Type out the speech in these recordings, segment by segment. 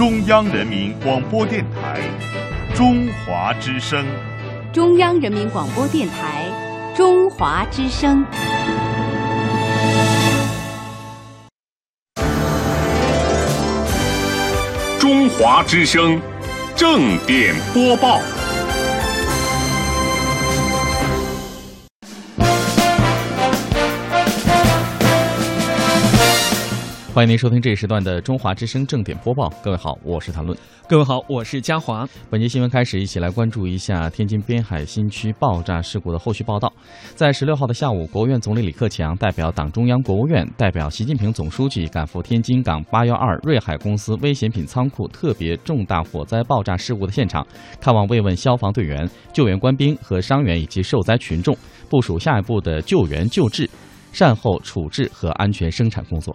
中央人民广播电台中华之声。中央人民广播电台中华之声。中华之声，正点播报。欢迎您收听这一时段的中华之声正点播报。各位好，我是谭论。各位好，我是嘉华。本节新闻开始，一起来关注一下天津滨海新区爆炸事故的后续报道。在十六号的下午，国务院总理李克强代表党中央、国务院，代表习近平总书记赶赴天津港八幺二瑞海公司危险品仓库特别重大火灾爆炸事故的现场，看望慰问消防队员、救援官兵和伤员以及受灾群众，部署下一步的救援救治、善后处置和安全生产工作。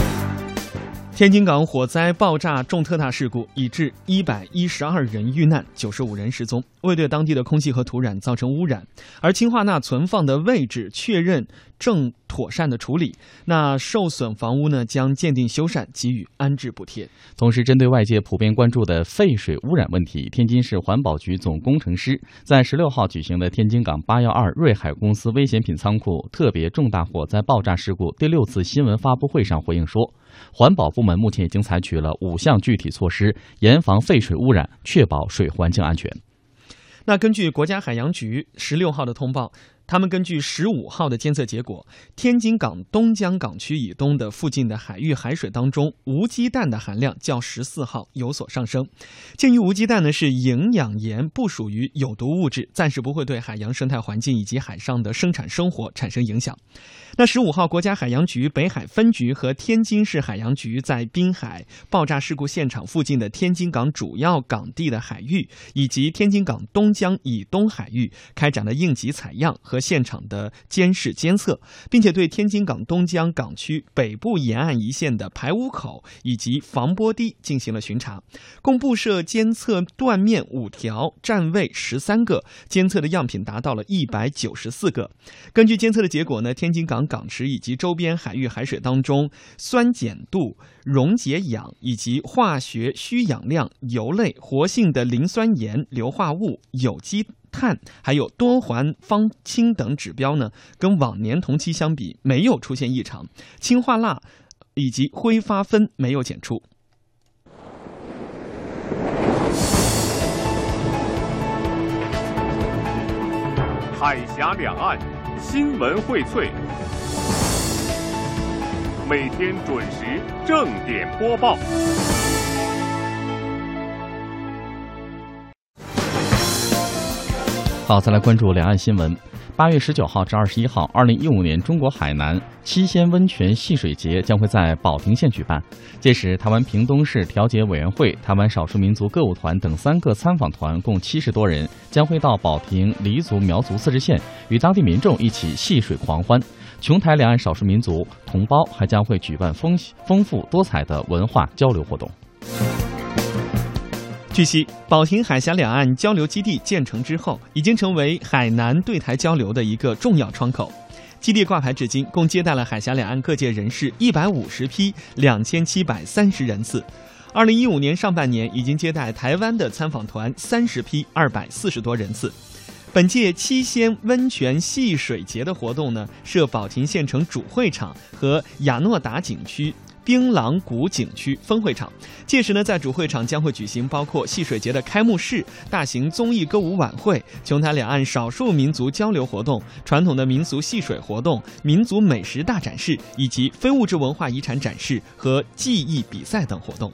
天津港火灾爆炸重特大事故已致一百一十二人遇难，九十五人失踪，未对当地的空气和土壤造成污染，而氢化钠存放的位置确认正妥善的处理。那受损房屋呢，将鉴定修缮，给予安置补贴。同时，针对外界普遍关注的废水污染问题，天津市环保局总工程师在十六号举行的天津港八幺二瑞海公司危险品仓库特别重大火灾爆炸事故第六次新闻发布会上回应说。环保部门目前已经采取了五项具体措施，严防废水污染，确保水环境安全。那根据国家海洋局十六号的通报。他们根据十五号的监测结果，天津港东江港区以东的附近的海域海水当中，无机氮的含量较十四号有所上升。鉴于无机氮呢是营养盐，不属于有毒物质，暂时不会对海洋生态环境以及海上的生产生活产生影响。那十五号，国家海洋局北海分局和天津市海洋局在滨海爆炸事故现场附近的天津港主要港地的海域以及天津港东江以东海域开展了应急采样和。现场的监视监测，并且对天津港东江港区北部沿岸一线的排污口以及防波堤进行了巡查，共布设监测断面五条，站位十三个，监测的样品达到了一百九十四个。根据监测的结果呢，天津港港池以及周边海域海水当中酸碱度、溶解氧以及化学需氧量、油类、活性的磷酸盐、硫化物、有机。碳还有多环芳烃等指标呢，跟往年同期相比没有出现异常，氢化钠以及挥发分没有检出。海峡两岸新闻荟萃，每天准时正点播报。好，再来关注两岸新闻。八月十九号至二十一号，二零一五年中国海南七仙温泉戏水节将会在保亭县举办。届时，台湾屏东市调解委员会、台湾少数民族歌舞团等三个参访团共七十多人，将会到保亭黎族苗族自治县与当地民众一起戏水狂欢。琼台两岸少数民族同胞还将会举办丰丰富多彩的文化交流活动。据悉，保亭海峡两岸交流基地建成之后，已经成为海南对台交流的一个重要窗口。基地挂牌至今，共接待了海峡两岸各界人士一百五十批，两千七百三十人次。二零一五年上半年，已经接待台湾的参访团三十批，二百四十多人次。本届七仙温泉戏水节的活动呢，设保亭县城主会场和亚诺达景区。槟榔谷景区分会场，届时呢，在主会场将会举行包括戏水节的开幕式、大型综艺歌舞晚会、琼台两岸少数民族交流活动、传统的民俗戏水活动、民族美食大展示，以及非物质文化遗产展示和技艺比赛等活动。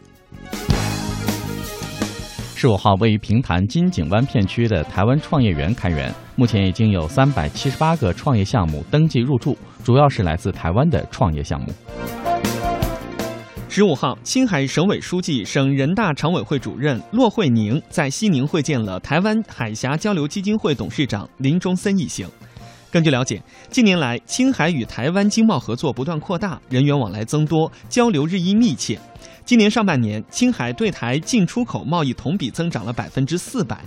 十五号，位于平潭金井湾片区的台湾创业园开园，目前已经有三百七十八个创业项目登记入驻，主要是来自台湾的创业项目。十五号，青海省委书记、省人大常委会主任骆惠宁在西宁会见了台湾海峡交流基金会董事长林中森一行。根据了解，近年来青海与台湾经贸合作不断扩大，人员往来增多，交流日益密切。今年上半年，青海对台进出口贸易同比增长了百分之四百。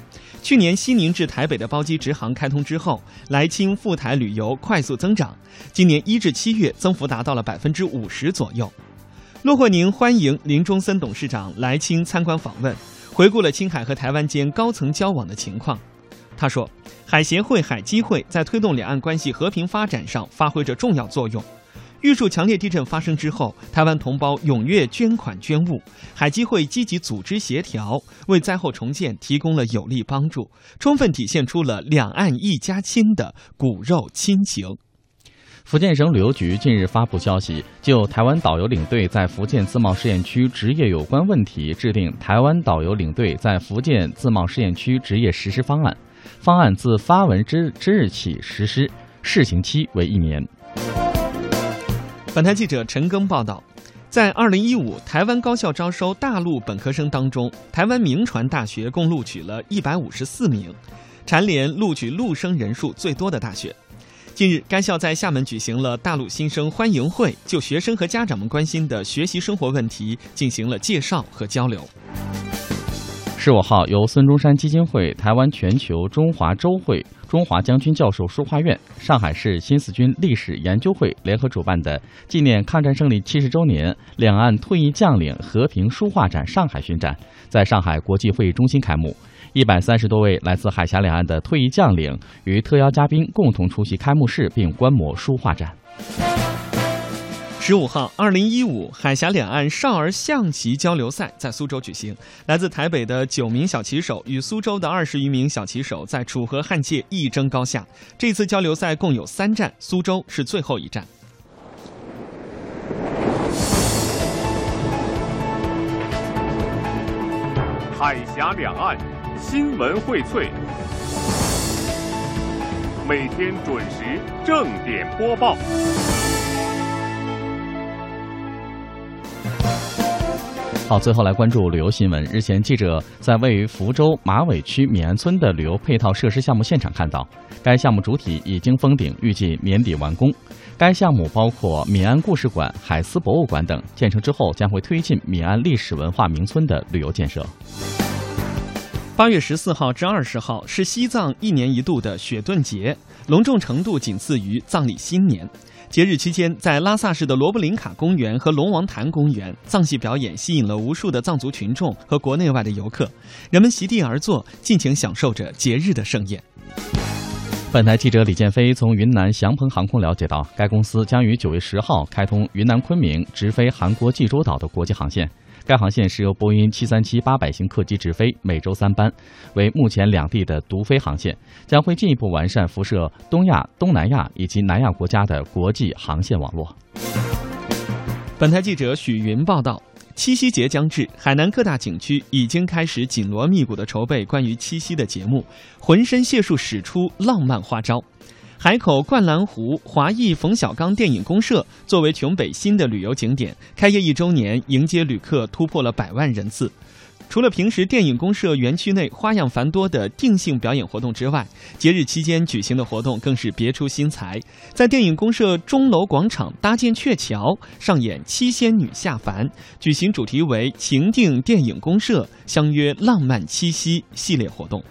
去年西宁至台北的包机直航开通之后，来青赴台旅游快速增长。今年一至七月，增幅达到了百分之五十左右。骆惠宁欢迎林中森董事长来青参观访问，回顾了青海和台湾间高层交往的情况。他说，海协会、海基会在推动两岸关系和平发展上发挥着重要作用。玉树强烈地震发生之后，台湾同胞踊跃捐款捐物，海基会积极组织协调，为灾后重建提供了有力帮助，充分体现出了两岸一家亲的骨肉亲情。福建省旅游局近日发布消息，就台湾导游领队在福建自贸试验区执业有关问题，制定台湾导游领队在福建自贸试验区执业实施方案，方案自发文之之日起实施，试行期为一年。本台记者陈庚报道，在二零一五台湾高校招收大陆本科生当中，台湾名传大学共录取了一百五十四名，蝉联录取陆生人数最多的大学。近日，该校在厦门举行了大陆新生欢迎会，就学生和家长们关心的学习生活问题进行了介绍和交流。十五号，由孙中山基金会、台湾全球中华周会、中华将军教授书画院、上海市新四军历史研究会联合主办的纪念抗战胜利七十周年两岸退役将领和平书画展上海巡展，在上海国际会议中心开幕。一百三十多位来自海峡两岸的退役将领与特邀嘉宾共同出席开幕式，并观摩书画展。十五号，二零一五海峡两岸少儿象棋交流赛在苏州举行。来自台北的九名小棋手与苏州的二十余名小棋手在楚河汉界一争高下。这次交流赛共有三站，苏州是最后一站。海峡两岸新闻荟萃，每天准时正点播报。好，最后来关注旅游新闻。日前，记者在位于福州马尾区闽安村的旅游配套设施项目现场看到，该项目主体已经封顶，预计年底完工。该项目包括闽安故事馆、海思博物馆等，建成之后将会推进闽安历史文化名村的旅游建设。八月十四号至二十号是西藏一年一度的雪顿节，隆重程度仅次于藏历新年。节日期间，在拉萨市的罗布林卡公园和龙王潭公园，藏戏表演吸引了无数的藏族群众和国内外的游客，人们席地而坐，尽情享受着节日的盛宴。本台记者李建飞从云南祥鹏航空了解到，该公司将于九月十号开通云南昆明直飞韩国济州岛的国际航线。该航线是由波音737-800型客机直飞，每周三班，为目前两地的独飞航线，将会进一步完善辐射东亚、东南亚以及南亚国家的国际航线网络。本台记者许云报道：七夕节将至，海南各大景区已经开始紧锣密鼓的筹备关于七夕的节目，浑身解数使出浪漫花招。海口灌篮湖华裔冯小刚电影公社作为琼北新的旅游景点，开业一周年，迎接旅客突破了百万人次。除了平时电影公社园区内花样繁多的定性表演活动之外，节日期间举行的活动更是别出心裁。在电影公社钟楼广场搭建鹊桥，上演七仙女下凡，举行主题为“情定电影公社相约浪漫七夕”系列活动。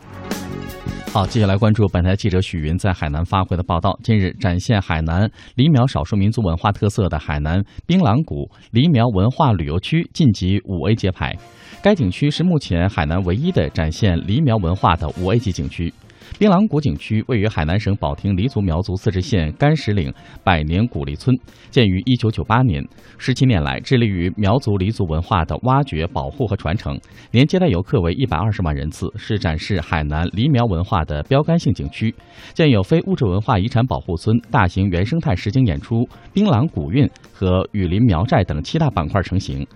好，接下来关注本台记者许云在海南发回的报道。近日，展现海南黎苗少数民族文化特色的海南槟榔谷黎苗文化旅游区晋级五 A 揭牌。该景区是目前海南唯一的展现黎苗文化的五 A 级景区。槟榔谷景区位于海南省保定黎族苗族自治县甘石岭百年古黎村，建于一九九八年，十七年来致力于苗族黎族文化的挖掘、保护和传承，年接待游客为一百二十万人次，是展示海南黎苗文化的标杆性景区。建有非物质文化遗产保护村、大型原生态实景演出、槟榔古韵和雨林苗寨等七大板块成型。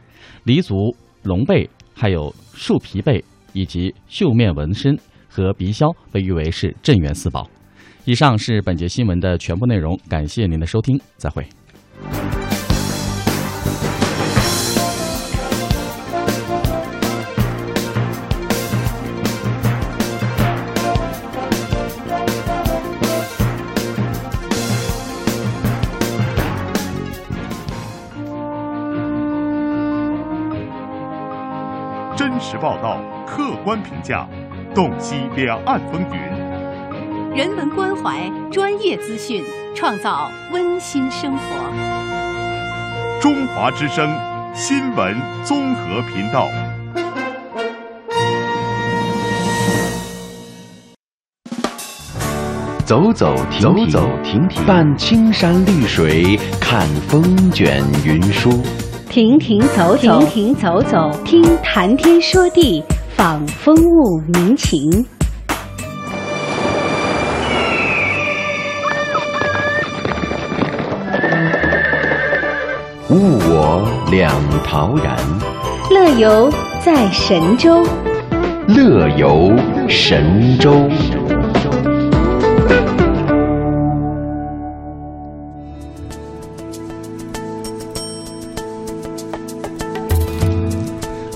黎族龙背，还有树皮背以及绣面纹身。和鼻枭被誉为是镇元四宝。以上是本节新闻的全部内容，感谢您的收听，再会。真实报道，客观评价。洞悉两岸风云，人文关怀，专业资讯，创造温馨生活。中华之声，新闻综合频道。走走停停，走走停停伴青山绿水，看风卷云舒。停停走走，停停走走，听谈天说地，访风物民情。物我两陶然，乐游在神州。乐游神州。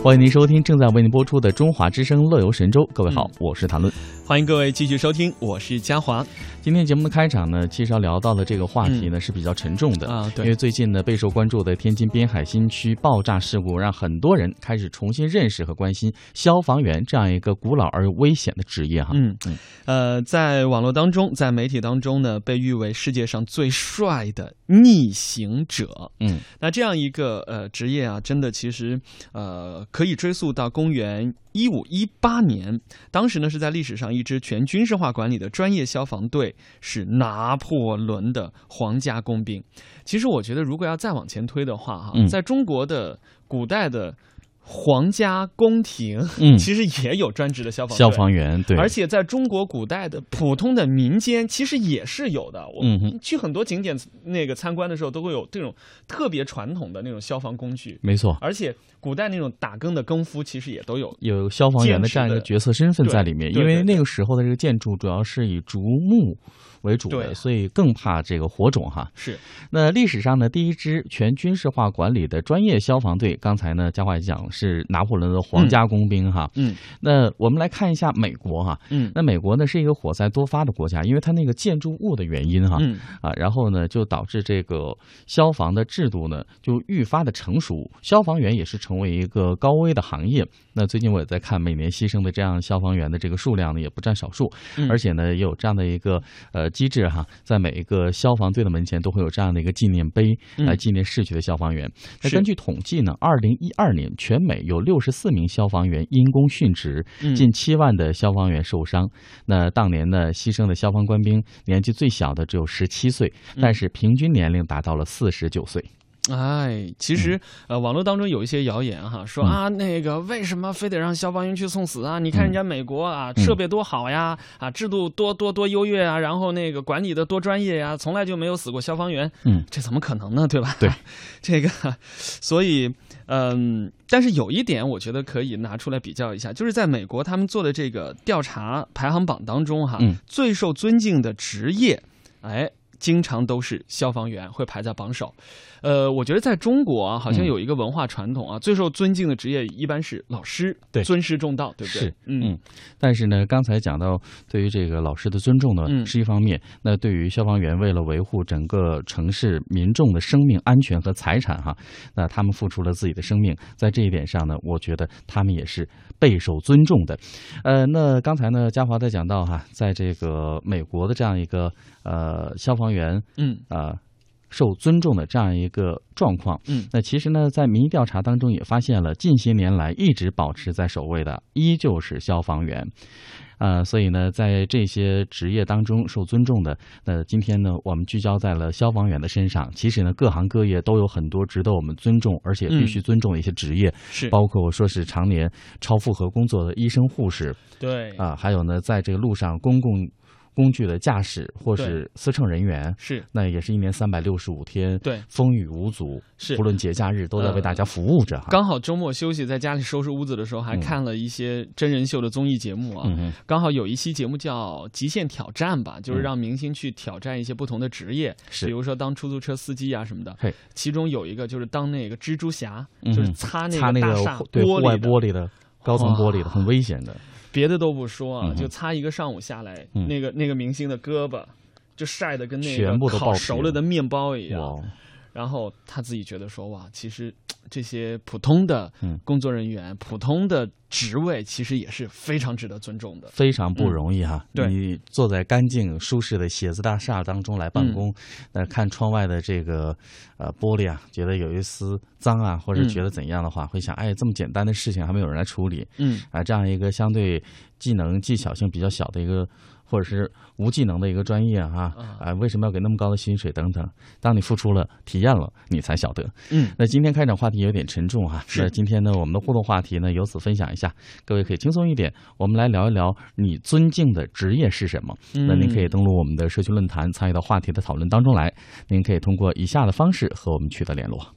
欢迎您收听正在为您播出的《中华之声·乐游神州》。各位好，我是谭论。欢迎各位继续收听，我是嘉华。今天节目的开场呢，其实要聊到的这个话题呢是比较沉重的啊，对，因为最近呢备受关注的天津滨海新区爆炸事故，让很多人开始重新认识和关心消防员这样一个古老而又危险的职业哈。嗯嗯，呃，在网络当中，在媒体当中呢，被誉为世界上最帅的逆行者。嗯，那这样一个呃职业啊，真的其实呃可以追溯到公元。一五一八年，当时呢是在历史上一支全军事化管理的专业消防队，是拿破仑的皇家工兵。其实我觉得，如果要再往前推的话，哈，在中国的古代的。皇家宫廷，嗯，其实也有专职的消防消防员，对，而且在中国古代的普通的民间，其实也是有的。嗯哼，去很多景点那个参观的时候，都会有这种特别传统的那种消防工具。没错，而且古代那种打更的更夫，其实也都有有消防员的这样一个角色身份在里面。因为那个时候的这个建筑主要是以竹木。为主的，所以更怕这个火种哈。是，那历史上呢，第一支全军事化管理的专业消防队，刚才呢，嘉华讲是拿破仑的皇家工兵哈。嗯，那我们来看一下美国哈。嗯，那美国呢是一个火灾多发的国家，因为它那个建筑物的原因哈。嗯啊，然后呢就导致这个消防的制度呢就愈发的成熟，消防员也是成为一个高危的行业。那最近我也在看，每年牺牲的这样消防员的这个数量呢也不占少数，而且呢也有这样的一个呃。机制哈，在每一个消防队的门前都会有这样的一个纪念碑，来纪念逝去的消防员。那根据统计呢，二零一二年全美有六十四名消防员因公殉职，近七万的消防员受伤。那当年呢，牺牲的消防官兵年纪最小的只有十七岁，但是平均年龄达到了四十九岁。哎，其实呃，网络当中有一些谣言哈，说啊，那个为什么非得让消防员去送死啊？你看人家美国啊，设备多好呀，啊，制度多多多优越啊，然后那个管理的多专业呀，从来就没有死过消防员。嗯，这怎么可能呢？对吧？对，这个，所以嗯，但是有一点我觉得可以拿出来比较一下，就是在美国他们做的这个调查排行榜当中哈，最受尊敬的职业，哎。经常都是消防员会排在榜首，呃，我觉得在中国啊，好像有一个文化传统啊，最受尊敬的职业一般是老师，对，尊师重道，对不对？是，嗯。但是呢，刚才讲到对于这个老师的尊重呢，是一方面，那对于消防员为了维护整个城市民众的生命安全和财产哈，那他们付出了自己的生命，在这一点上呢，我觉得他们也是备受尊重的。呃，那刚才呢，嘉华在讲到哈，在这个美国的这样一个呃消防。员，嗯啊，受尊重的这样一个状况，嗯，那其实呢，在民意调查当中也发现了，近些年来一直保持在首位的依旧是消防员，啊，所以呢，在这些职业当中受尊重的，那今天呢，我们聚焦在了消防员的身上。其实呢，各行各业都有很多值得我们尊重而且必须尊重的一些职业，是包括我说是常年超负荷工作的医生、护士，对，啊，还有呢，在这个路上公共。工具的驾驶或是司乘人员是，那也是一年三百六十五天，对，风雨无阻，是，不论节假日都在为大家服务着。刚好周末休息，在家里收拾屋子的时候，还看了一些真人秀的综艺节目啊。嗯刚好有一期节目叫《极限挑战》吧，就是让明星去挑战一些不同的职业，是比如说当出租车司机啊什么的。其中有一个就是当那个蜘蛛侠，就是擦那个大厦玻璃的高层玻璃的，很危险的。别的都不说啊，就擦一个上午下来，那个那个明星的胳膊就晒得跟那个烤熟了的面包一样。然后他自己觉得说，哇，其实这些普通的嗯。工作人员、普通的职位，其实也是非常值得尊重的。非常不容易哈、嗯对。你坐在干净舒适的写字大厦当中来办嗯。公，那、看窗外的这个呃玻璃啊，觉得有一丝脏啊，或者嗯。觉得怎样的话，会想，哎，这么简单的事情还没有人来处理嗯。啊，这样一个相对技能技巧性比较小的一个。或者是无技能的一个专业哈啊啊，为什么要给那么高的薪水等等？当你付出了、体验了，你才晓得。嗯，那今天开展话题有点沉重哈，是那今天呢，我们的互动话题呢，由此分享一下，各位可以轻松一点，我们来聊一聊你尊敬的职业是什么。那您可以登录我们的社区论坛，参与到话题的讨论当中来。您可以通过以下的方式和我们取得联络。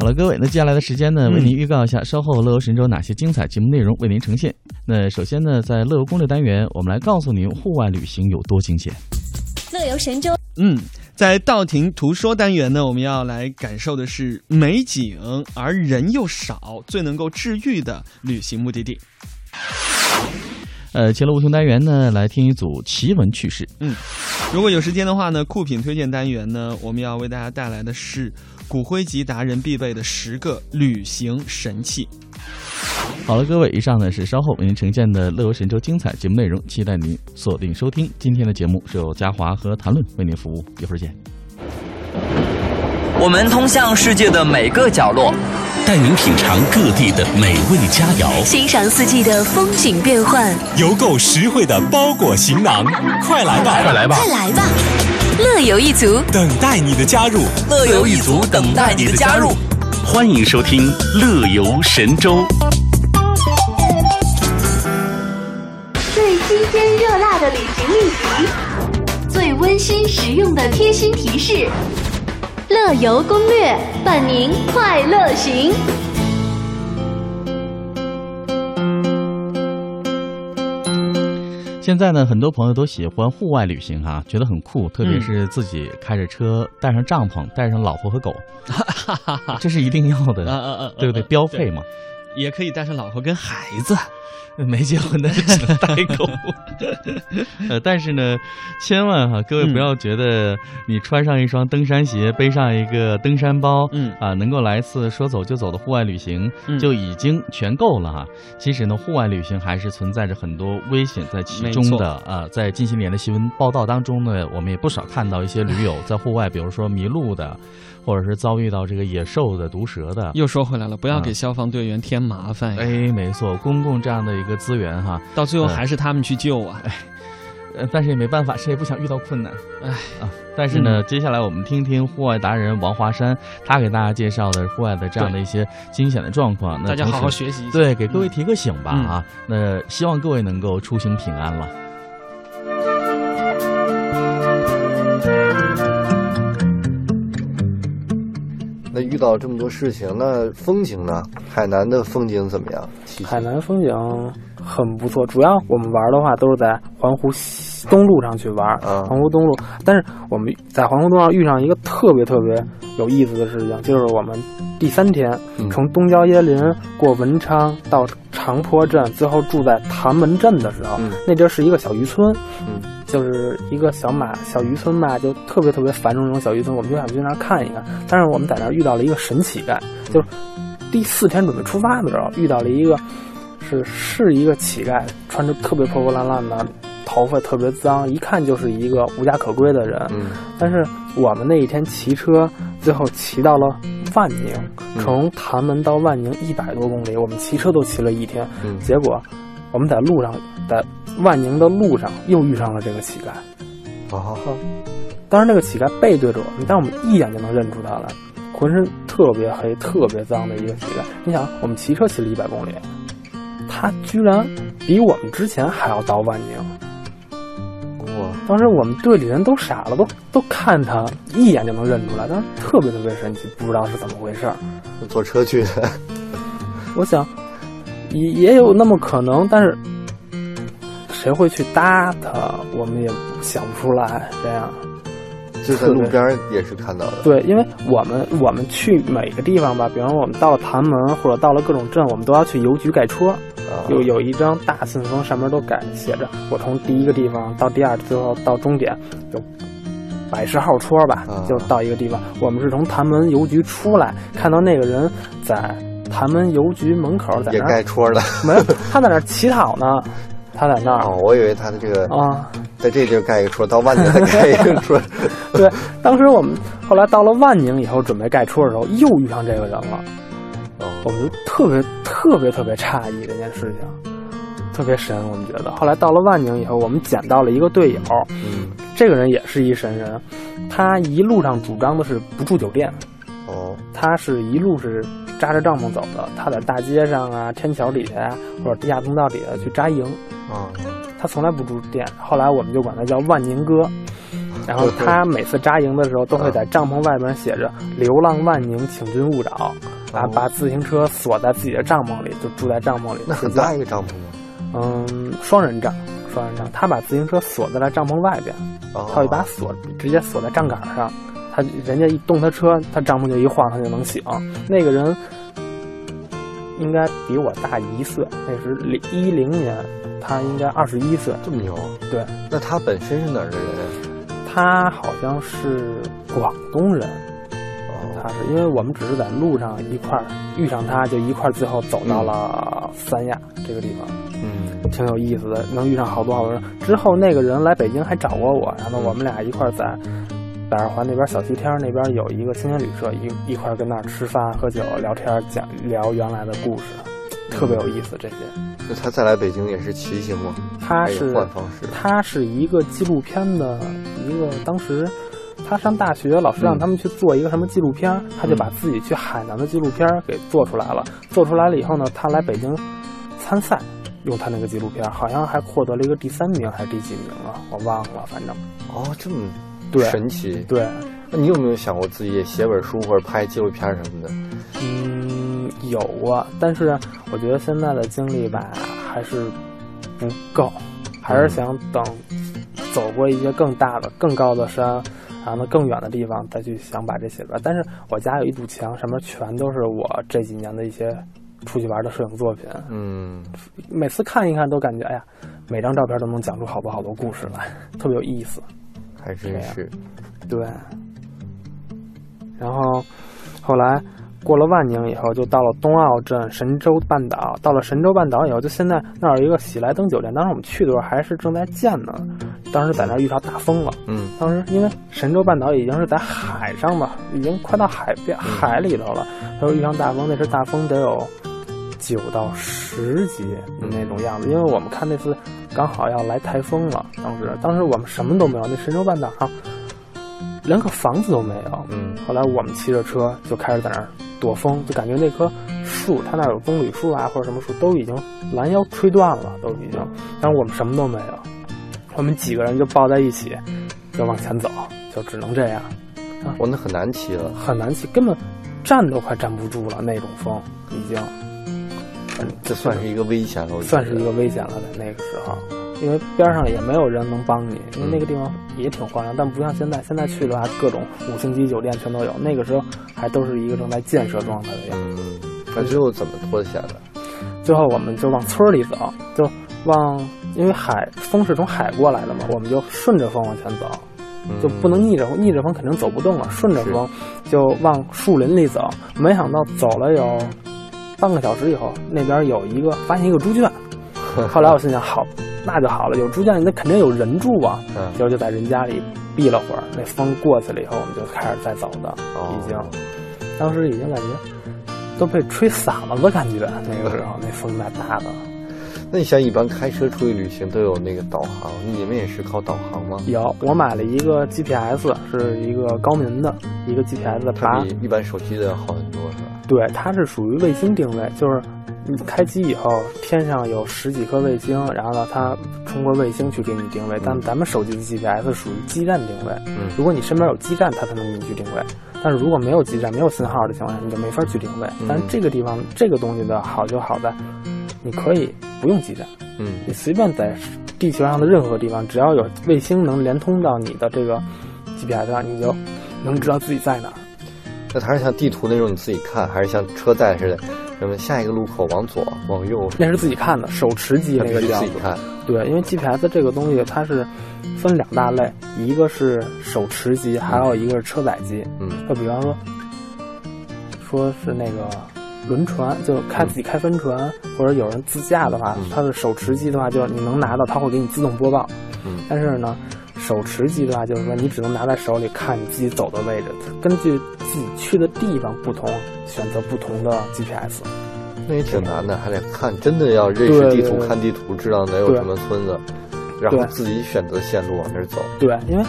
好了，各位，那接下来的时间呢，为您预告一下稍后乐游神州哪些精彩节目内容为您呈现。那首先呢，在乐游攻略单元，我们来告诉您户外旅行有多惊险。乐游神州嗯，在道听途说单元呢，我们要来感受的是美景而人又少，最能够治愈的旅行目的地。呃，其乐无穷单元呢，来听一组奇闻趣事。嗯如果有时间的话呢，酷品推荐单元呢，我们要为大家带来的是骨灰级达人必备的十个旅行神器。好了，各位，以上呢是稍后为您呈现的乐游神州精彩节目内容，期待您锁定收听。今天的节目是由嘉华和谭论为您服务，一会儿见。我们通向世界的每个角落，带您品尝各地的美味佳肴，欣赏四季的风景变幻，邮购实惠的包裹行囊，快来吧，快来吧，快来吧！乐游一族等待你的加入，乐游一族等待你的加入。欢迎收听《乐游神州》。最新鲜热辣的旅行秘籍，最温馨实用的贴心提示，乐游攻略伴您快乐行。现在呢，很多朋友都喜欢户外旅行哈、觉得很酷，特别是自己开着车，带上帐篷，带上老婆和狗，这是一定要的，啊啊啊！对不对？标配嘛。也可以带上老婆跟孩子。没结婚的只能带狗。呃，但是呢，千万哈，各位不要觉得你穿上一双登山鞋，背上一个登山包，嗯啊，能够来一次说走就走的户外旅行，嗯就已经全够了哈。其实呢，户外旅行还是存在着很多危险在其中的啊。在近些年的新闻报道当中呢，我们也不少看到一些驴友在户外，比如说迷路的，或者是遭遇到这个野兽的、毒蛇的。又说回来了，不要啊给消防队员添麻烦呀。哎，没错，公共这样的一个资源哈，到最后还是他们去救啊。呃，但是也没办法，谁也不想遇到困难，哎啊！但是呢，接下来我们听听户外达人王华山，他给大家介绍的户外的这样的一些惊险的状况。那大家好好学习一下对，给各位提个醒吧嗯啊！那希望各位能够出行平安了。那遇到这么多事情，那风景呢？海南的风景怎么样？海南风景很不错，主要我们玩的话都是在环湖东路上去玩，啊环湖东路。但是我们在环湖东上遇上一个特别特别有意思的事情，就是我们第三天嗯从东郊椰林过文昌到长坡镇，最后住在潭门镇的时候，嗯那地儿是一个小渔村，嗯就是一个小马小渔村吧，就特别特别繁荣那种小渔村，我们就想去那儿看一看。但是我们在那儿遇到了一个神乞丐，就是第四天准备出发的时候遇到了一个是是一个乞丐，穿着特别破破烂烂的，头发特别脏，一看就是一个无家可归的人。嗯但是我们那一天骑车，最后骑到了万宁，从潭门到万宁一百多公里，我们骑车都骑了一天。嗯，结果我们在路上，在万宁的路上又遇上了这个乞丐。哦，当时那个乞丐背对着我们，但我们一眼就能认出他来，浑身特别黑、特别脏的一个乞丐。你想，我们骑车骑了一百公里，他居然比我们之前还要到万宁。哇！当时我们队里人都傻了，都都看他一眼就能认出来，当时特别特别神奇，不知道是怎么回事儿。坐车去的，我想也也有那么可能，但是谁会去搭他？我们也想不出来。这样就在路边也是看到的。对，因为我们我们去每个地方吧，比方说我们到了盘门或者到了各种镇，我们都要去邮局盖戳。有有一张大信封，上面都改写着我从第一个地方到第二，最后到终点，有百十号戳吧，就到一个地方。我们是从潭门邮局出来，看到那个人在潭门邮局门口在那也盖戳的，没有，他在那儿乞讨呢，他在那儿。哦，我以为他的这个啊，在这地儿盖一个戳，到万宁再盖一个戳。对，当时我们后来到了万宁以后，准备盖戳的时候，又遇上这个人了。我们就特别特别特别诧异这件事情，特别神。我们觉得，后来到了万宁以后，我们捡到了一个队友，嗯，这个人也是一神人，他一路上主张的是不住酒店，哦，他是一路是扎着帐篷走的，他在大街上啊、天桥底下呀或者地下通道底下去扎营，啊，他从来不住店。后来我们就管他叫万宁哥。然后他每次扎营的时候，都会在帐篷外边写着“流浪万宁，请君勿扰”，啊，把自行车锁在自己的帐篷里，就住在帐篷里。那很大一个帐篷吗？嗯，双人帐，双人帐。他把自行车锁在了帐篷外边，套一把锁，直接锁在帐杆上。他人家一动他车，他帐篷就一晃，他就能醒。那个人应该比我大一岁，那是零一零年，他应该二十一岁，这么牛。对，那他本身是哪儿的人？他好像是广东人，他是因为我们只是在路上一块儿遇上他，就一块儿最后走到了三亚这个地方，嗯，挺有意思的，能遇上好多好多人。之后那个人来北京还找过我，然后我们俩一块儿在北二环那边小西天那边有一个青年旅社，一一块儿跟那儿吃饭喝酒聊天，讲聊原来的故事，特别有意思这些。那他再来北京也是骑行吗？他是换方式，他是一个纪录片的一个。当时他上大学，老师让他们去做一个什么纪录片，嗯、他就把自己去海南的纪录片给做出来了。做出来了以后呢，他来北京参赛，用他那个纪录片，好像还获得了一个第三名还是第几名啊？我忘了，反正。哦，这么对神奇。对，那你有没有想过自己也写本书或者拍纪录片什么的？嗯，有啊，但是我觉得现在的精力吧还是不够，还是想等走过一些更大的、更高的山，然后呢更远的地方再去想把这写出来。但是我家有一堵墙，上面全都是我这几年的一些出去玩的摄影作品。嗯，每次看一看都感觉，哎呀，每张照片都能讲出好多好多故事来，特别有意思。还真是，对。然后后来。过了万宁以后，就到了东澳镇神州半岛。到了神州半岛以后，就现在那儿有一个喜来登酒店。当时我们去的时候还是正在建呢，当时在那儿遇到大风了。嗯，当时因为神州半岛已经是在海上嘛，已经快到海边海里头了。他说遇上大风，那时大风得有九到十级的那种样子。因为我们看那次刚好要来台风了，当时当时我们什么都没有，那神州半岛上连个房子都没有。嗯，后来我们骑着车就开始在那儿。躲风，就感觉那棵树，它那有棕榈树啊，或者什么树，都已经拦腰吹断了，都已经。但是我们什么都没有，我们几个人就抱在一起，就往前走，就只能这样。啊，我那很难骑了，很难骑，根本站都快站不住了，那种风已经。嗯，这算是一个危险了，算是一个危险了，在那个时候。因为边上也没有人能帮你，因为那个地方也挺荒凉，但不像现在，现在去的话，各种五星级酒店全都有。那个时候还都是一个正在建设状态的样子。嗯，那最后怎么脱险的？最后我们就往村里走，就往，因为海风是从海过来的嘛，我们就顺着风往前走，就不能逆着风，逆着风肯定走不动了。顺着风就往树林里走，没想到走了有半个小时以后，那边有一个发现一个猪圈。后来我心想，好。那就好了，有猪圈，那肯定有人住啊。嗯，结果就在人家里避了会儿，那风过去了以后，我们就开始再走的，已经。当时已经感觉都被吹散了的感觉。那个时候那风大大的。那你像一般开车出去旅行都有那个导航，你们也是靠导航吗？有，我买了一个 GPS，是一个高明的一个 GPS，它比一般手机的要好很多，是吧？对，它是属于卫星定位，就是你开机以后，天上有十几颗卫星，然后呢，它通过卫星去给你定位。但咱们手机的 GPS 属于基站定位，嗯，如果你身边有基站，它才能给你去定位。但是如果没有基站、没有信号的情况下，你就没法去定位。但是这个地方这个东西的好就好在，你可以不用基站，嗯，你随便在地球上的任何地方，只要有卫星能连通到你的这个 GPS 上，你就能知道自己在哪儿。那它是像地图那种你自己看，还是像车载似的？什么下一个路口往左、往右？那是自己看的，手持机那个自己看。对，因为 GPS 这个东西它是分两大类，一个是手持机，还有一个是车载机。嗯，就比方说，说是那个轮船，就开自己开帆船，或者有人自驾的话，它的手持机的话，就是你能拿到，它会给你自动播报。嗯，但是呢。手持机的话，就是说你只能拿在手里看你自己走的位置，根据自己去的地方不同，选择不同的 GPS。那也挺难的，还得看，真的要认识地图，看地图，知道哪有什么村子，然后自己选择线路往那儿走。对，因为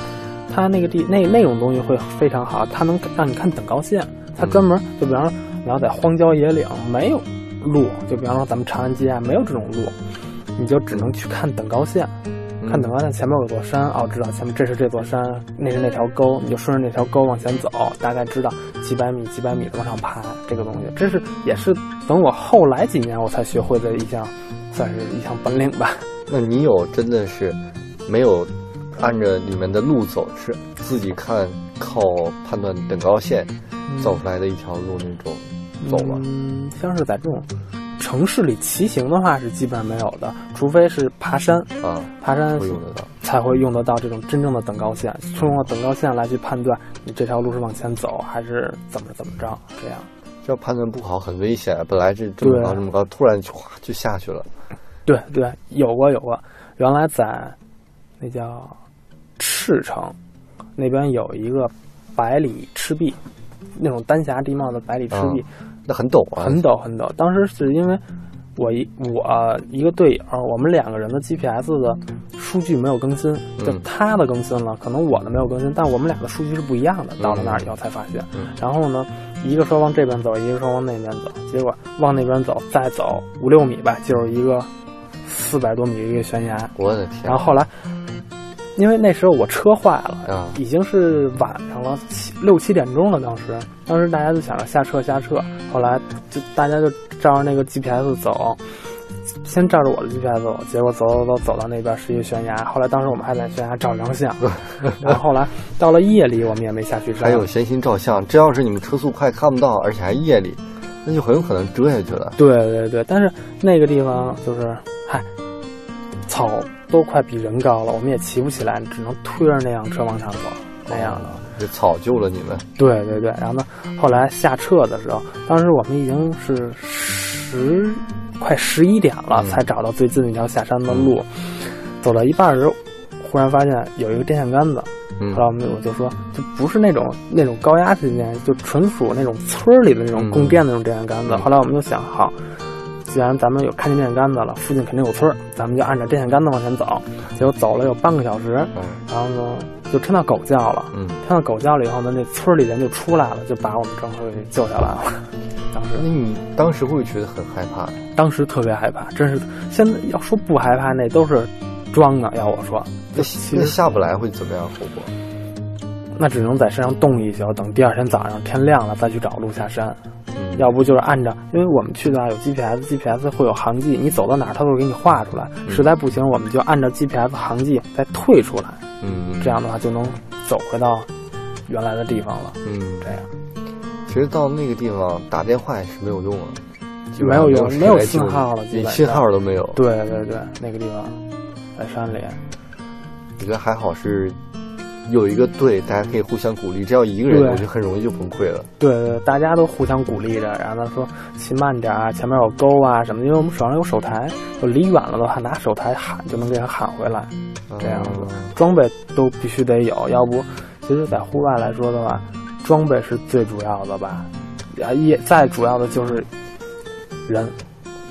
它那个地那那种东西会非常好，它能让你看等高线。它专门就比方说你要在荒郊野岭没有路，就比方说咱们长安街啊没有这种路，你就只能去看等高线。看等高线前面有座山，哦，知道前面这是这座山，那是那条沟，你就顺着那条沟往前走，大概知道几百米、几百米的往上爬。这个东西，这是也是等我后来几年我才学会的一项，算是一项本领吧。那你有真的是没有按着里面的路走，是自己看靠判断等高线走出来的一条路那种走吗？嗯，像是在这种。城市里骑行的话是基本上没有的，除非是爬山啊，爬山会用得到，才会用得到这种真正的等高线，通过等高线来去判断你这条路是往前走还是怎么怎么着，这样。这判断不好很危险，本来这这么高这么高，突然就哗就下去了。对对，有过有过，原来在那叫赤城那边有一个百里赤壁，那种丹霞地貌的百里赤壁。那很陡啊，很陡很陡。当时是因为我一我一个队友，我们两个人的 GPS 的数据没有更新，就他的更新了，可能我的没有更新，但我们俩的数据是不一样的。到了那儿以后才发现，然后呢，一个说往这边走，一个说往那边走，结果往那边走，再走五六米吧，就是一个四百多米的一个悬崖。我的天！然后后来。因为那时候我车坏了，啊，已经是晚上了七六七点钟了。当时，当时大家就想着下车下车。后来就大家就照着那个 GPS 走，先照着我的 GPS 走，结果走走走走到那边是一个悬崖。后来当时我们还在悬崖照张相，然后后来到了夜里我们也没下去。还有闲心照相，这要是你们车速快看不到，而且还夜里，那就很有可能折下去了。对对对，但是那个地方就是，嗨，草。都快比人高了，我们也骑不起来，只能推着那辆车往上走，那样的。这草救了你们。对对对，然后呢，后来下撤的时候，当时我们已经是十快十一点了，才找到最近一条下山的路。走到一半时，忽然发现有一个电线杆子。后来我们我就说，就不是那种那种高压电线，就纯属那种村里的那种供电的那种电线杆子。后来我们就想，好。既然咱们有看见电线杆子了，附近肯定有村儿，咱们就按照电线杆子往前走。结果走了有半个小时，然后呢，就听到狗叫了。嗯，听到狗叫了以后呢，那村里人就出来了，就把我们正好给救下来了。当时，那你当时会不会觉得很害怕？当时特别害怕，真是。现在要说不害怕，那都是装的。要我说，那那下不来会怎么样后果？那只能在山上冻一宿，等第二天早上天亮了再去找路下山。要不就是按照，因为我们去的话有 GPS，GPS 会有航迹，你走到哪儿它都会给你画出来。实在不行，我们就按照 GPS 航迹再退出来。嗯，这样的话就能走回到原来的地方了。嗯，这样。其实到那个地方打电话也是没有用啊，没有用，没有信号了，连信号都没有。对对对，那个地方在山里。我觉得还好是。有一个队，大家可以互相鼓励。只要一个人，我就很容易就崩溃了。对对，大家都互相鼓励着，然后他说骑慢点啊，前面有沟啊什么。因为我们手上有手台，就离远了的话，拿手台喊就能给人喊回来。这样子，装备都必须得有，要不，其实，在户外来说的话，装备是最主要的吧。啊，也再主要的就是人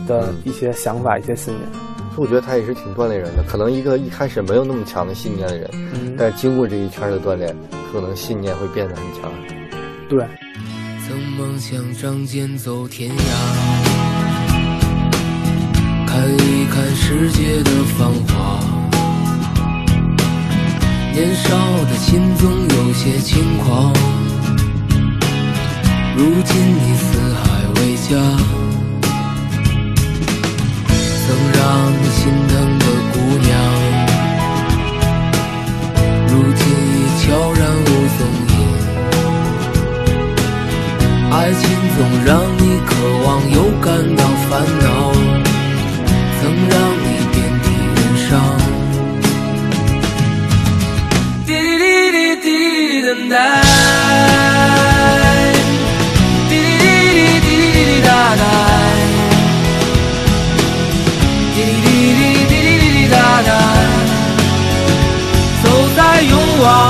的一些想法、一些信念。我觉得他也是挺锻炼人的。可能一个一开始没有那么强的信念的人，嗯、但是经过这一圈的锻炼，可能信念会变得很强。对。曾梦想仗剑走天涯，看一看世界的繁华。年少的心总有些轻狂，如今你四海为家，曾让你心疼的姑娘，如今已悄然无踪影。爱情总让你渴望又感到烦恼，曾让你遍体鳞伤。滴滴滴滴滴等待，滴滴滴滴滴滴滴哒 on.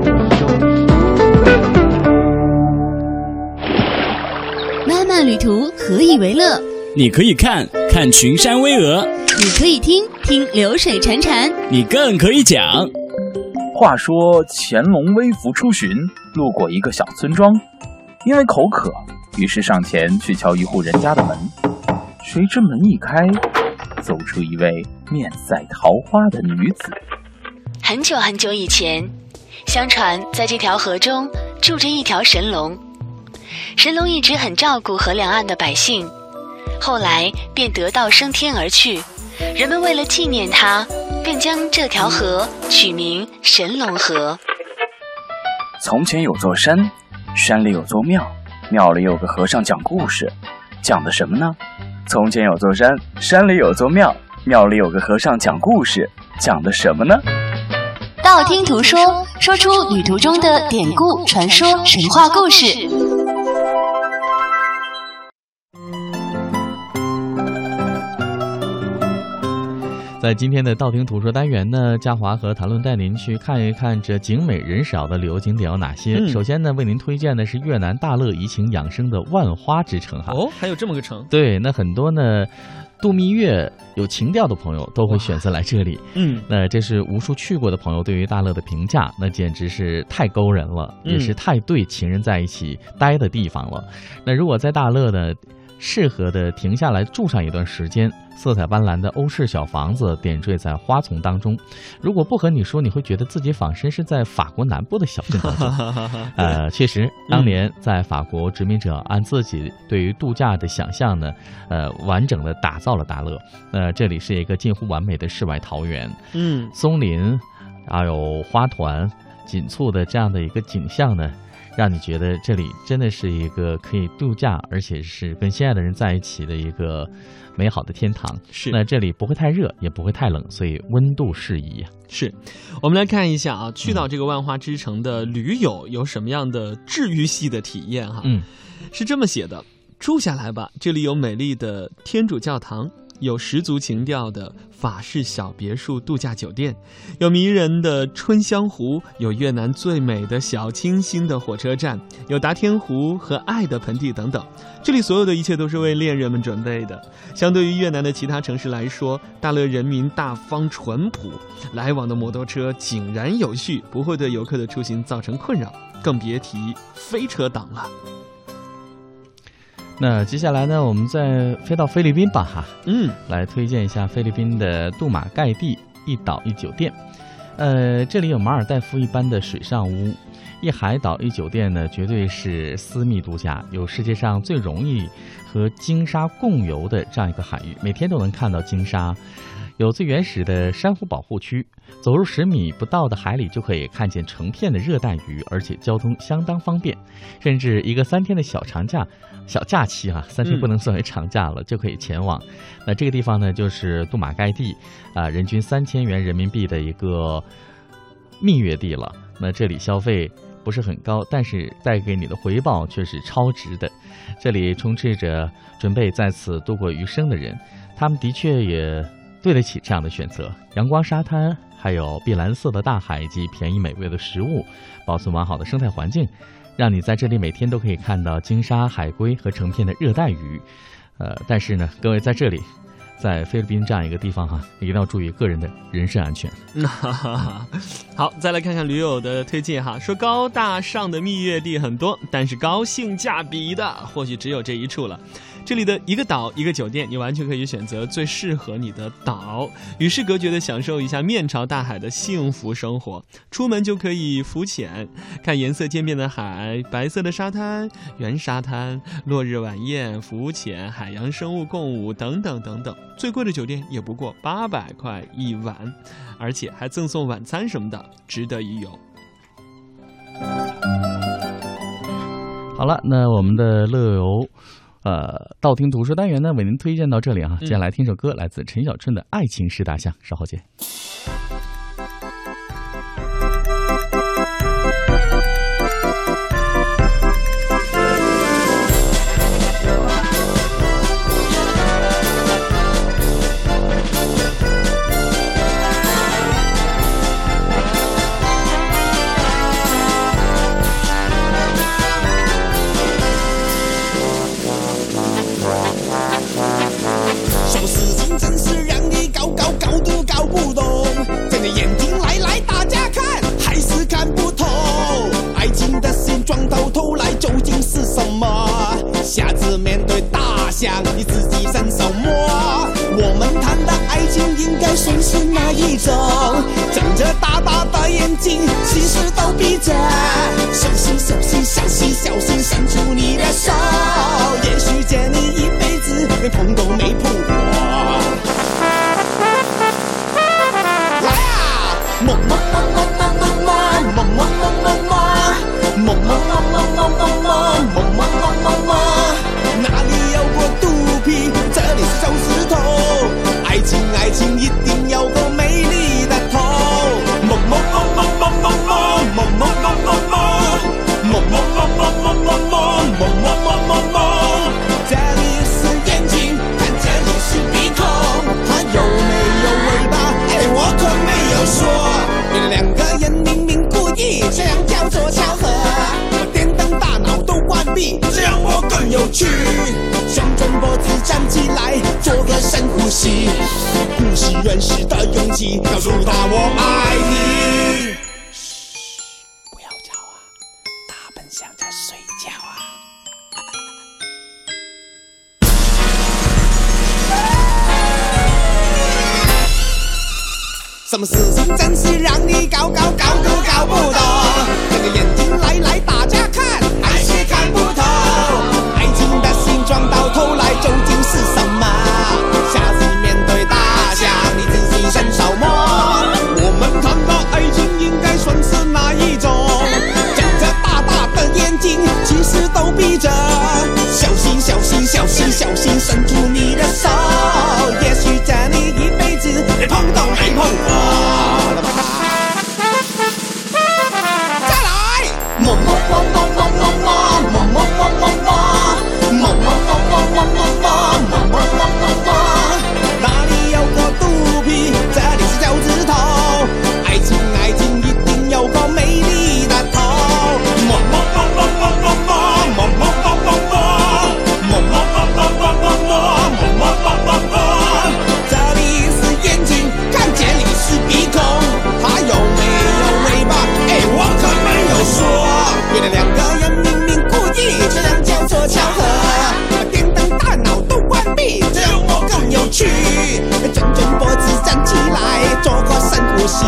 何以为乐？你可以看看群山巍峨，你可以听听流水潺潺，你更可以讲。话说乾隆微服出巡，路过一个小村庄，因为口渴，于是上前去敲一户人家的门。谁知门一开，走出一位面赛桃花的女子。很久很久以前，相传在这条河中住着一条神龙，神龙一直很照顾河两岸的百姓。后来便得道升天而去，人们为了纪念他，便将这条河取名神龙河。从前有座山，山里有座庙，庙里有个和尚讲故事，讲的什么呢？从前有座山，山里有座庙，庙里有个和尚讲故事，讲的什么呢？道听途说，说出旅途中的典故、传说、神话故事。在今天的道听途说单元呢，嘉华和谭论带您去看一看这景美人少的旅游景点有哪些。嗯首先呢，为您推荐的是越南大乐怡情养生的万花之城哈。哦，还有这么个城？对，那很多呢。度蜜月有情调的朋友都会选择来这里，嗯，那这是无数去过的朋友对于大乐的评价，那简直是太勾人了，嗯也是太对情人在一起待的地方了。那如果在大乐呢，适合的停下来住上一段时间，色彩斑斓的欧式小房子点缀在花丛当中。如果不和你说，你会觉得自己仿身是在法国南部的小镇当中。呃，确实，当年在法国殖民者按自己对于度假的想象呢，呃，完整的打造了大乐。呃，这里是一个近乎完美的世外桃源，嗯，松林，还有花团紧簇的这样的一个景象呢。让你觉得这里真的是一个可以度假，而且是跟心爱的人在一起的一个美好的天堂。是，那这里不会太热，也不会太冷，所以温度适宜啊。是，我们来看一下啊，去到这个万花之城的驴友有什么样的治愈系的体验哈？嗯，是这么写的：住下来吧，这里有美丽的天主教堂。有十足情调的法式小别墅度假酒店，有迷人的春香湖，有越南最美的小清新的火车站，有达天湖和爱的盆地等等。这里所有的一切都是为恋人们准备的。相对于越南的其他城市来说，大乐人民大方淳朴，来往的摩托车井然有序，不会对游客的出行造成困扰，更别提飞车党了。那接下来呢，我们再飞到菲律宾吧，哈，嗯，来推荐一下菲律宾的杜马盖蒂一岛一酒店。呃，这里有马尔代夫一般的水上屋，一海岛一酒店呢，绝对是私密度假，有世界上最容易和鲸鲨共游的这样一个海域，每天都能看到鲸鲨。有最原始的珊瑚保护区，走入十米不到的海里就可以看见成片的热带鱼，而且交通相当方便，甚至一个三天的小长假、小假期啊，三天不能算为长假了，嗯、就可以前往。那这个地方呢，就是杜马盖地啊，人均三千元人民币的一个蜜月地了。那这里消费不是很高，但是带给你的回报却是超值的。这里充斥着准备在此度过余生的人，他们的确也。对得起这样的选择，阳光沙滩，还有碧蓝色的大海以及便宜美味的食物，保存完好的生态环境，让你在这里每天都可以看到鲸鲨、海龟和成片的热带鱼。呃，但是呢，各位在这里，在菲律宾这样一个地方哈，一定要注意个人的人身安全。好，再来看看驴友的推荐哈，说高大上的蜜月地很多，但是高性价比的或许只有这一处了。这里的一个岛一个酒店，你完全可以选择最适合你的岛，与世隔绝的享受一下面朝大海的幸福生活。出门就可以浮潜，看颜色渐变的海，白色的沙滩、圆沙滩、落日晚宴、浮潜、海洋生物共舞等等等等。最贵的酒店也不过八百块一晚，而且还赠送晚餐什么的，值得一游。好了，那我们的乐游。呃，道听途说单元呢，为您推荐到这里啊。接下来听首歌，来自陈小春的《爱情是大象》，稍后见。什么事情真是让你搞搞搞都搞不懂？睁着眼睛来来，大家看，还是看不透。爱情的形状到头来究竟是什么？下次面对大象，你仔细伸手摸。我们谈的爱情，应该算是哪一种？睁着大大的眼睛，其实都闭着。小心，小心，小心，小心，伸出你的手。走过三股溪，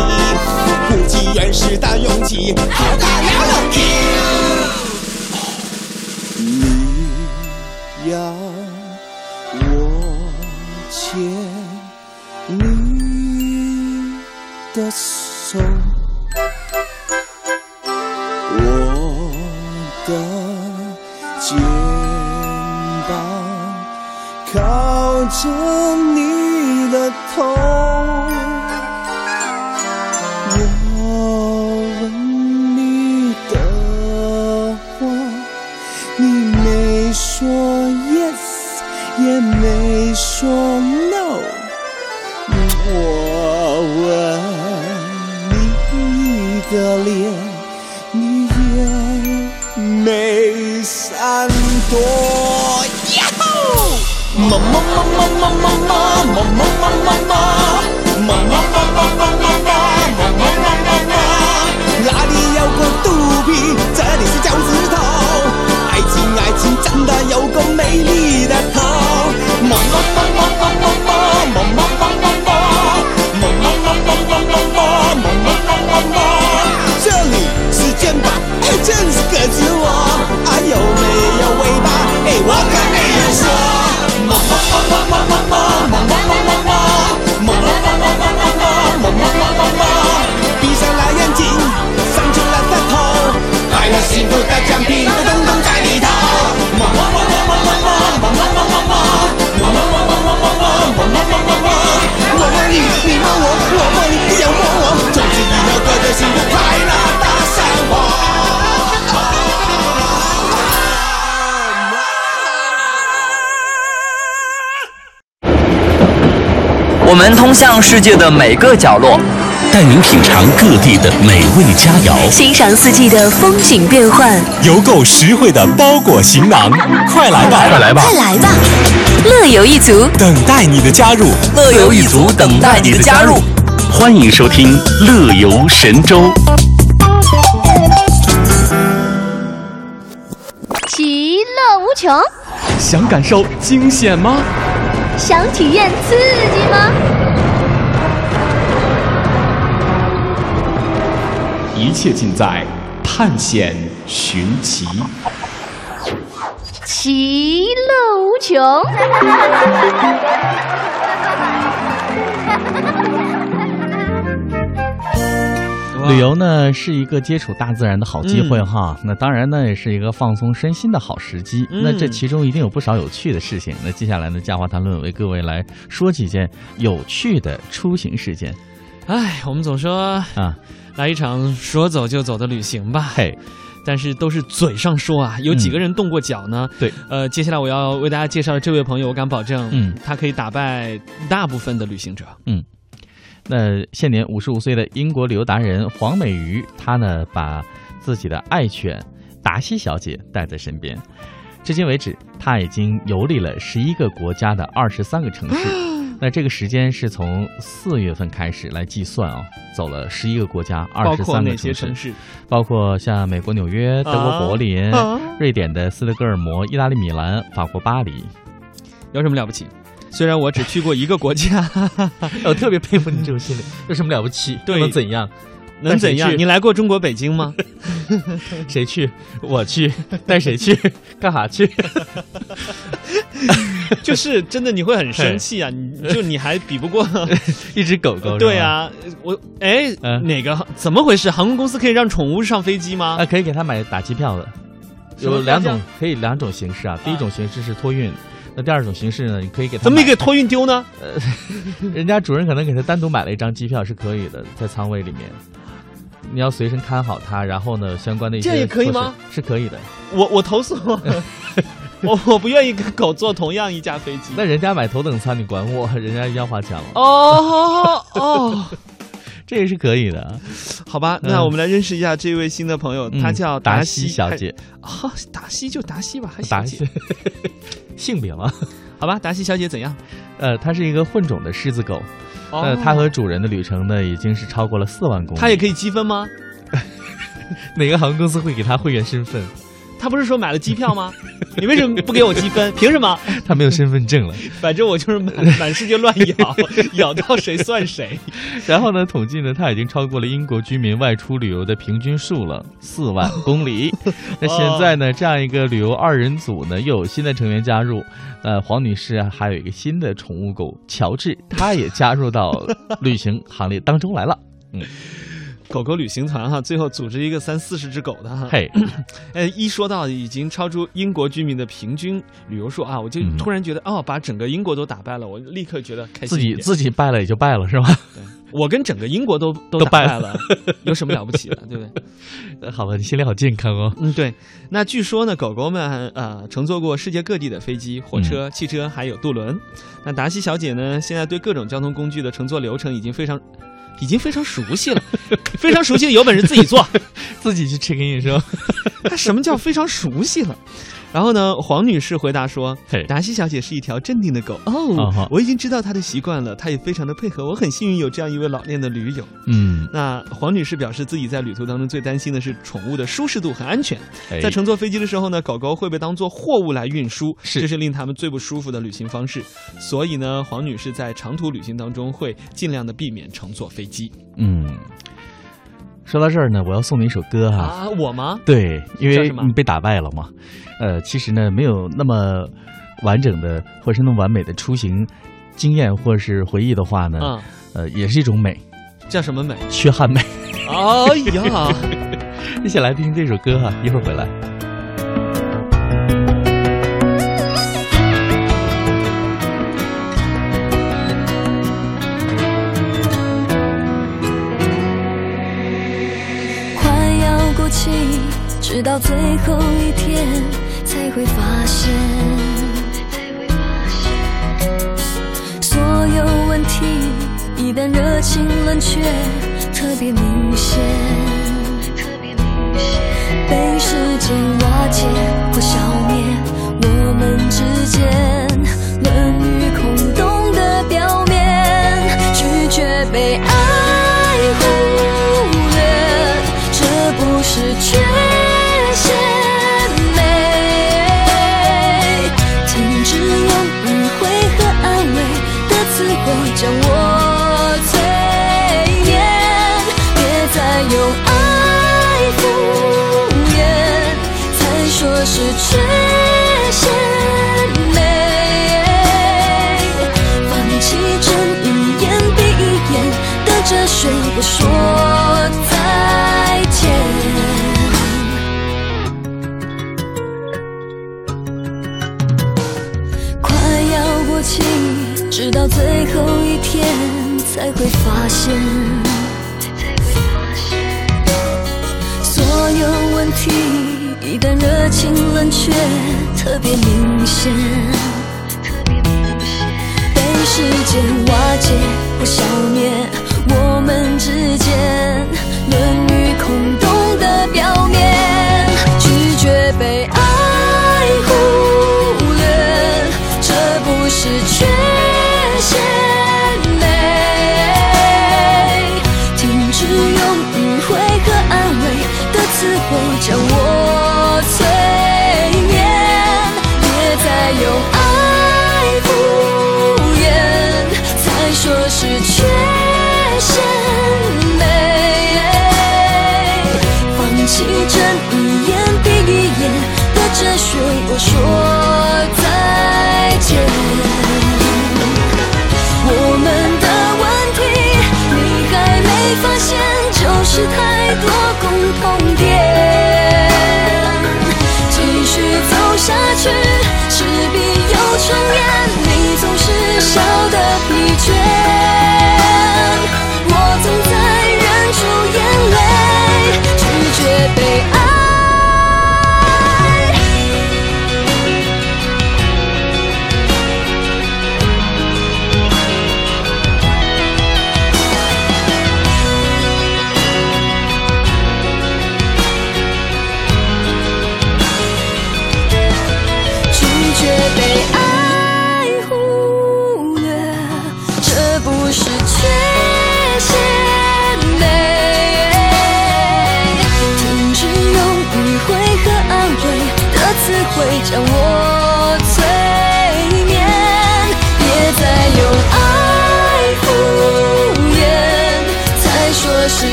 不计原始的勇气，好大了勇气。you. 世界的每个角落，带您品尝各地的美味佳肴，欣赏四季的风景变幻，邮购实惠的包裹行囊，快来吧。快来吧，快来吧，乐游一族，等待你的加入，乐游一族，等待你的加入，欢迎收听乐游神州。其乐无穷，想感受惊险吗？想体验刺激吗？一切尽在探险寻奇。其乐无穷。旅游呢是一个接触大自然的好机会哈，那当然呢也是一个放松身心的好时机。嗯那这其中一定有不少有趣的事情。那接下来呢，嘉华谈论为各位来说几件有趣的出行事件。哎，我们总说啊，来一场说走就走的旅行吧。嘿。但是都是嘴上说啊，有几个人动过脚呢？对，呃，接下来我要为大家介绍的这位朋友，我敢保证，嗯，他可以打败大部分的旅行者。嗯，那现年五十五岁的英国旅游达人黄美瑜，她呢把自己的爱犬达西小姐带在身边。至今为止，她已经游历了十一个国家的二十三个城市。那这个时间是从四月份开始来计算啊、走了十一个国家，二十三个城市？包括像美国纽约、德国柏林、啊瑞典的斯德哥尔摩、意大利米兰、法国巴黎。有什么了不起？虽然我只去过一个国家，我特别佩服你这种心理。有什么了不起？对能怎样？能怎样？你来过中国北京吗？谁去？我去。带谁去？干啥去？就是真的，你会很生气啊！你就你还比不过一只狗狗。对啊，我哎，哪个怎么回事？航空公司可以让宠物上飞机吗？啊，可以给他买打机票的，有两种，可以两种形式啊。第一种形式是托运，那第二种形式呢，你可以给他怎么没给托运丢呢？呃，人家主人可能给他单独买了一张机票是可以的，在舱位里面。你要随身看好它，然后呢，相关的一些这也可以吗？是可以的。我我投诉，我我不愿意跟狗坐同样一架飞机。那人家买头等舱，你管我？人家要花钱了。哦哦，这也是可以的。好吧，嗯那我们来认识一下这位新的朋友，嗯她叫达西西小姐。哦，达西就达西吧，还小达姐。性别吗，好吧，达西小姐怎样？呃，它是一个混种的狮子狗。哦呃，它和主人的旅程呢，已经是超过了四万公里。它也可以积分吗？哪个航空公司会给它会员身份？他不是说买了机票吗？你为什么不给我积分？凭什么？他没有身份证了。反正我就是满满世界乱咬，咬到谁算谁。然后呢，统计呢，他已经超过了英国居民外出旅游的平均数了，四万公里。那现在呢，这样一个旅游二人组呢，又有新的成员加入。呃，黄女士啊还有一个新的宠物狗乔治，它也加入到旅行行列当中来了。嗯。狗狗旅行团哈，最后组织一个三四十只狗的哈。嘿，呃，一说到已经超出英国居民的平均旅游数啊，我就嗯突然觉得、哦，把整个英国都打败了，我立刻觉得开心自己。自己败了也就败了，是吧？我跟整个英国都都 都败了，有什么了不起的，对不对？呃 好吧，你心里好健康哦。嗯，对。那据说呢，狗狗们呃乘坐过世界各地的飞机、火车、汽车，还有渡轮。那达西小姐呢，现在对各种交通工具的乘坐流程已经非常。已经非常熟悉了，非常熟悉，有本事自己做，自己去 check in 是吧？什么叫非常熟悉了？然后呢，黄女士回答说嘿：“达西小姐是一条镇定的狗啊哦，我已经知道她的习惯了，她也非常的配合，我很幸运有这样一位老练的驴友。”嗯，那黄女士表示自己在旅途当中最担心的是宠物的舒适度和安全。哎在乘坐飞机的时候呢，狗狗会被当做货物来运输，是这是令他们最不舒服的旅行方式。所以呢，黄女士在长途旅行当中会尽量的避免乘坐飞机。嗯，说到这儿呢，我要送你一首歌哈、啊，我吗？对，因为你被打败了嘛。呃，其实呢，没有那么完整的或者是那么完美的出行经验或者是回忆的话呢，嗯呃，也是一种美，叫什么美？缺憾美。哎呀，一起来听听这首歌哈、一会儿回来。到最后一天才会发现，所有问题一旦热情冷却，特别明显。被时间瓦解或消灭我们之间冷与空洞的表面，拒绝被爱缺陷美。放弃睁一眼闭一眼的哲学，不说再见。快要过期，直到最后一天才会发现，所有问题一旦热情冷却，特别明显。被时间瓦解或消灭是太多共同点。继续走下去，势必有重演。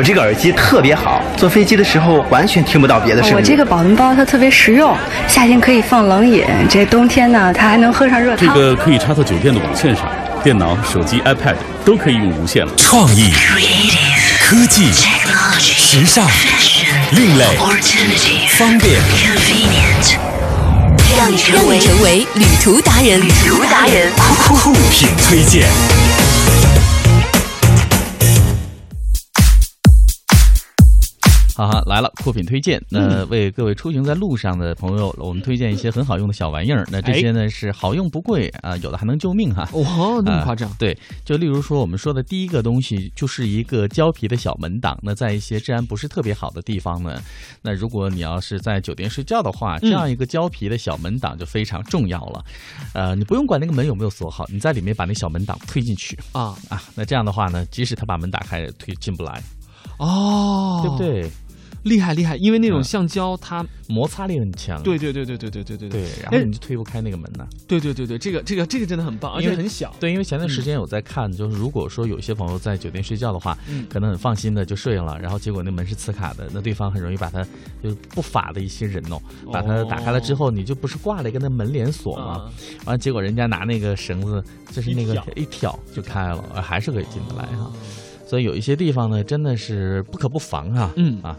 我这个耳机特别好，坐飞机的时候完全听不到别的声音。我这个保温包它特别实用，夏天可以放冷饮，这冬天呢它还能喝上热汤。这个可以插到酒店的网线上，电脑、手机、iPad 都可以用无线了。创意、科技、时尚、另类、方便，让你成为成为旅途达人，旅途达人，酷品推荐。好哈来了，酷品推荐。那为各位出行在路上的朋友，我们推荐一些很好用的小玩意儿。那这些呢是好用不贵啊，有的还能救命哈。哇，那么夸张？对，就例如说我们说的第一个东西，就是一个胶皮的小门挡。那在一些治安不是特别好的地方呢，那如果你要是在酒店睡觉的话，这样一个胶皮的小门挡就非常重要了。呃，你不用管那个门有没有锁好，你在里面把那小门挡推进去啊啊，那这样的话呢，即使他把门打开，推进不来。哦，对不对？厉害厉害，因为那种橡胶它摩擦力很强。对对对对对对对对对，然后你就推不开那个门呢。对对对对，这个这个这个真的很棒，而且很小。对，因为前段时间我在看，就是如果说有些朋友在酒店睡觉的话，可能很放心的就睡了，然后结果那门是磁卡的，那对方很容易把它就是不法的一些人哦，把它打开了之后，你就不是挂了一个那门连锁吗？完了结果人家拿那个绳子，就是那个一挑就开了，还是可以进得来哈。所以有一些地方呢，真的是不可不防啊。嗯啊，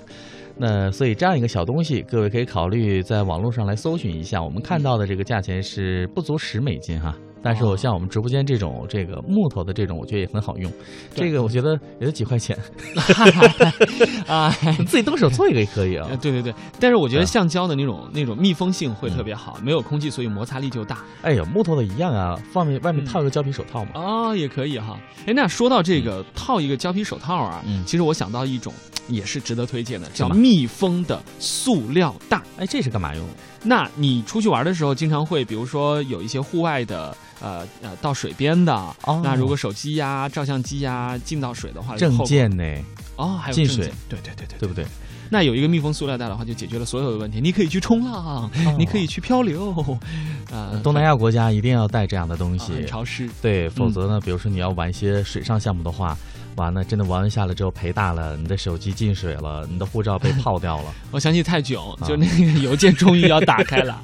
那所以这样一个小东西，各位可以考虑在网络上来搜寻一下。我们看到的这个价钱是不足十美金哈。但是我像我们直播间这种这个木头的这种，我觉得也很好用。这个我觉得也就几块钱啊，自己动手做一个也可以啊。对对对，但是我觉得橡胶的那种那种密封性会特别好，没有空气，所以摩擦力就大。哎呀，木头的一样啊，放面外面套一个胶皮手套嘛。啊，也可以哈。哎，那说到这个套一个胶皮手套啊，其实我想到一种也是值得推荐的，叫密封的塑料袋。哎，这是干嘛用？那你出去玩的时候，经常会比如说有一些户外的。呃呃，到水边的，哦那如果手机呀、照相机呀进到水的话，证件呢？哦，还有进水，对对对对，对不对？那有一个密封塑料袋的话，就解决了所有的问题。你可以去冲浪，你可以去漂流。啊，东南亚国家一定要带这样的东西，很潮湿。对，否则呢，比如说你要玩一些水上项目的话，完了真的玩下来之后赔大了，你的手机进水了，你的护照被泡掉了。我想起泰囧，就那个邮件终于要打开了。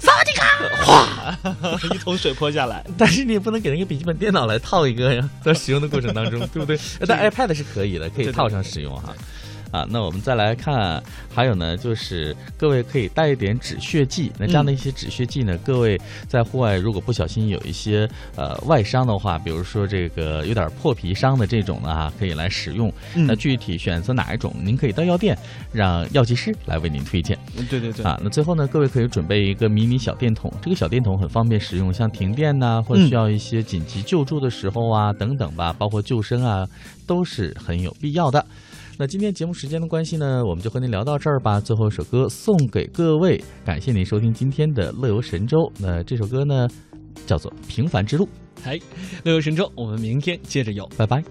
萨瓦迪卡！哗，一桶水泼下来。但是你也不能给那个笔记本电脑来套一个呀，在使用的过程当中，对不对？但 iPad 是可以的，可以套上使用哈。啊，那我们再来看，还有呢，就是各位可以带一点止血剂。那这样的一些止血剂呢，各位在户外如果不小心有一些呃外伤的话，比如说这个有点破皮伤的这种呢啊，可以来使用。那具体选择哪一种，您可以到药店让药剂师来为您推荐。对对对。啊，那最后呢，各位可以准备一个迷你小电筒，这个小电筒很方便使用，像停电呐，或者需要一些紧急救助的时候啊，等等吧，包括救生啊，都是很有必要的。那今天节目时间的关系呢，我们就和您聊到这儿吧。最后一首歌送给各位，感谢您收听今天的《乐游神州》。那这首歌呢，叫做《平凡之路》。嗨，乐游神州，我们明天接着游，拜拜。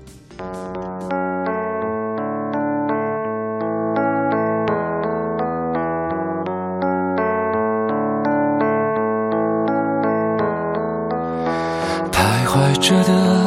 徘徊着的，